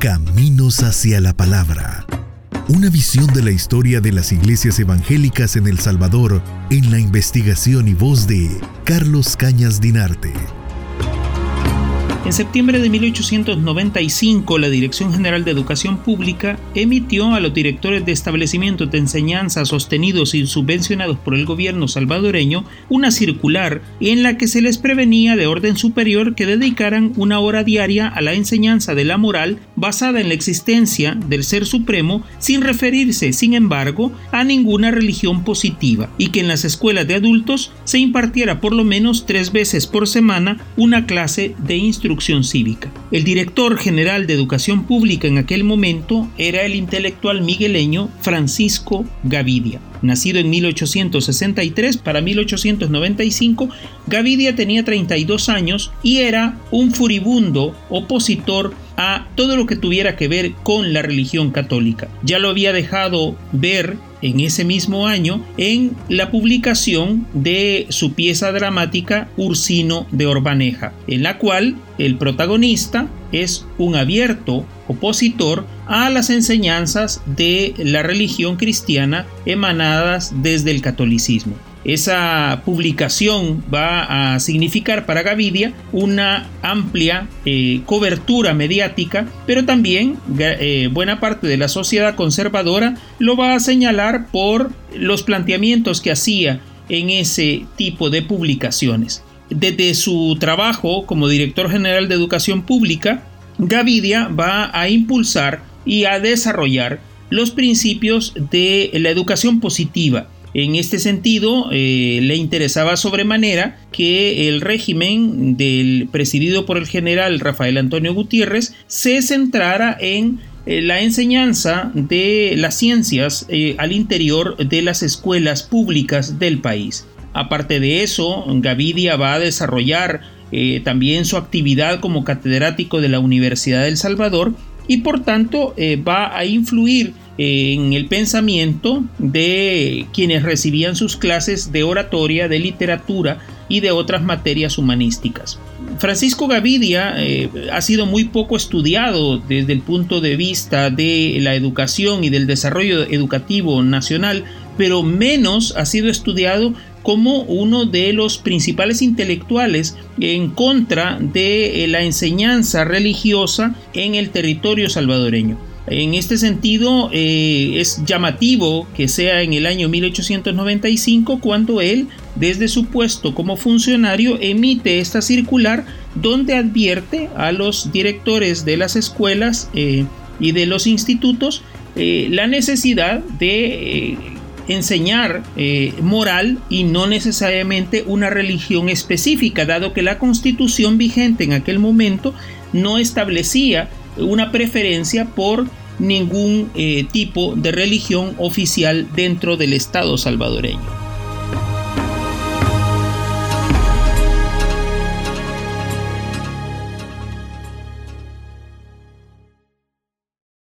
Caminos hacia la Palabra. Una visión de la historia de las iglesias evangélicas en El Salvador en la investigación y voz de Carlos Cañas Dinarte. En septiembre de 1895, la Dirección General de Educación Pública emitió a los directores de establecimientos de enseñanza sostenidos y subvencionados por el gobierno salvadoreño una circular en la que se les prevenía de orden superior que dedicaran una hora diaria a la enseñanza de la moral basada en la existencia del Ser Supremo sin referirse, sin embargo, a ninguna religión positiva y que en las escuelas de adultos se impartiera por lo menos tres veces por semana una clase de instrucción cívica. El director general de Educación Pública en aquel momento era el intelectual migueleño Francisco Gavidia. Nacido en 1863 para 1895, Gavidia tenía 32 años y era un furibundo opositor a todo lo que tuviera que ver con la religión católica. Ya lo había dejado ver en ese mismo año en la publicación de su pieza dramática Ursino de Orbaneja, en la cual el protagonista es un abierto opositor a las enseñanzas de la religión cristiana emanadas desde el catolicismo. Esa publicación va a significar para Gavidia una amplia eh, cobertura mediática, pero también eh, buena parte de la sociedad conservadora lo va a señalar por los planteamientos que hacía en ese tipo de publicaciones. Desde su trabajo como director general de educación pública, Gavidia va a impulsar y a desarrollar los principios de la educación positiva, en este sentido, eh, le interesaba sobremanera que el régimen del presidido por el general Rafael Antonio Gutiérrez se centrara en eh, la enseñanza de las ciencias eh, al interior de las escuelas públicas del país. Aparte de eso, Gavidia va a desarrollar también su actividad como catedrático de la Universidad del Salvador y por tanto va a influir en el pensamiento de quienes recibían sus clases de oratoria, de literatura y de otras materias humanísticas. Francisco Gavidia eh, ha sido muy poco estudiado desde el punto de vista de la educación y del desarrollo educativo nacional, pero menos ha sido estudiado como uno de los principales intelectuales en contra de la enseñanza religiosa en el territorio salvadoreño. En este sentido, eh, es llamativo que sea en el año 1895 cuando él, desde su puesto como funcionario, emite esta circular donde advierte a los directores de las escuelas eh, y de los institutos eh, la necesidad de enseñar moral y no necesariamente una religión específica, dado que la constitución vigente en aquel momento no establecía una preferencia por ningún eh, tipo de religión oficial dentro del Estado salvadoreño.